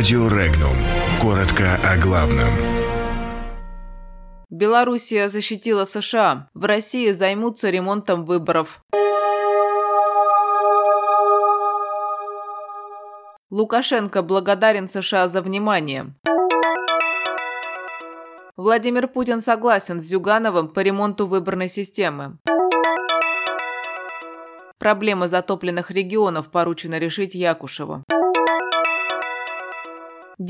Радио Регнум. Коротко о главном. Белоруссия защитила США. В России займутся ремонтом выборов. Лукашенко благодарен США за внимание. Владимир Путин согласен с Зюгановым по ремонту выборной системы. Проблемы затопленных регионов поручено решить Якушеву.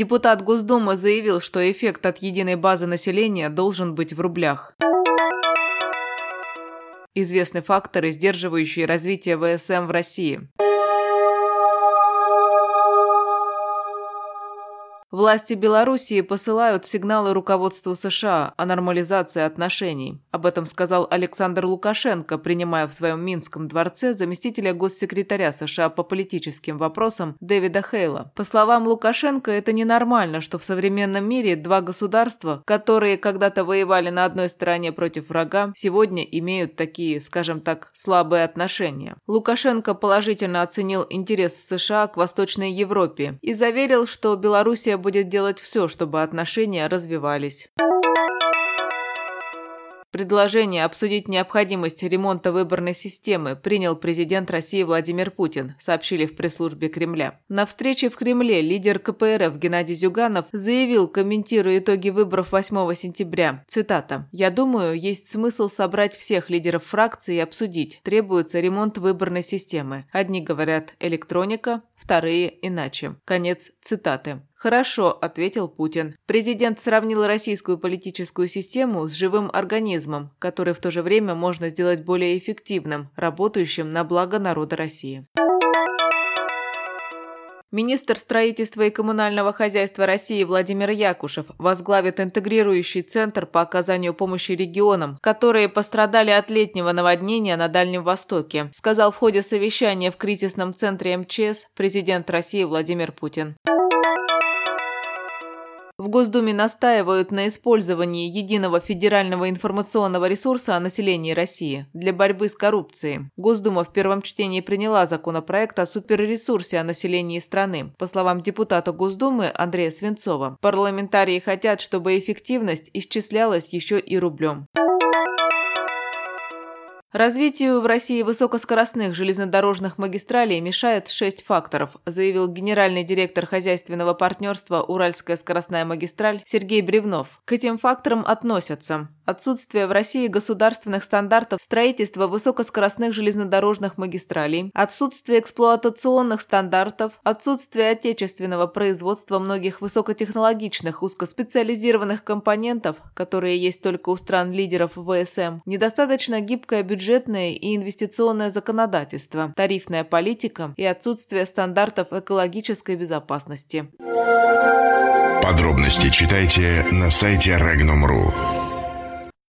Депутат Госдумы заявил, что эффект от единой базы населения должен быть в рублях. Известны факторы, сдерживающие развитие ВСМ в России. Власти Белоруссии посылают сигналы руководству США о нормализации отношений. Об этом сказал Александр Лукашенко, принимая в своем Минском дворце заместителя госсекретаря США по политическим вопросам Дэвида Хейла. По словам Лукашенко, это ненормально, что в современном мире два государства, которые когда-то воевали на одной стороне против врага, сегодня имеют такие, скажем так, слабые отношения. Лукашенко положительно оценил интерес США к Восточной Европе и заверил, что Белоруссия будет делать все, чтобы отношения развивались. Предложение обсудить необходимость ремонта выборной системы принял президент России Владимир Путин, сообщили в пресс-службе Кремля. На встрече в Кремле лидер КПРФ Геннадий Зюганов заявил, комментируя итоги выборов 8 сентября, цитата, «Я думаю, есть смысл собрать всех лидеров фракции и обсудить. Требуется ремонт выборной системы. Одни говорят электроника, вторые иначе». Конец цитаты. «Хорошо», – ответил Путин. Президент сравнил российскую политическую систему с живым организмом, который в то же время можно сделать более эффективным, работающим на благо народа России. Министр строительства и коммунального хозяйства России Владимир Якушев возглавит интегрирующий центр по оказанию помощи регионам, которые пострадали от летнего наводнения на Дальнем Востоке, сказал в ходе совещания в кризисном центре МЧС президент России Владимир Путин. В Госдуме настаивают на использовании единого федерального информационного ресурса о населении России для борьбы с коррупцией. Госдума в первом чтении приняла законопроект о суперресурсе о населении страны. По словам депутата Госдумы Андрея Свинцова, парламентарии хотят, чтобы эффективность исчислялась еще и рублем. Развитию в России высокоскоростных железнодорожных магистралей мешает шесть факторов, заявил генеральный директор хозяйственного партнерства «Уральская скоростная магистраль» Сергей Бревнов. К этим факторам относятся отсутствие в России государственных стандартов строительства высокоскоростных железнодорожных магистралей, отсутствие эксплуатационных стандартов, отсутствие отечественного производства многих высокотехнологичных узкоспециализированных компонентов, которые есть только у стран-лидеров ВСМ, недостаточно гибкое бюджетное и инвестиционное законодательство, тарифная политика и отсутствие стандартов экологической безопасности. Подробности читайте на сайте Regnum.ru.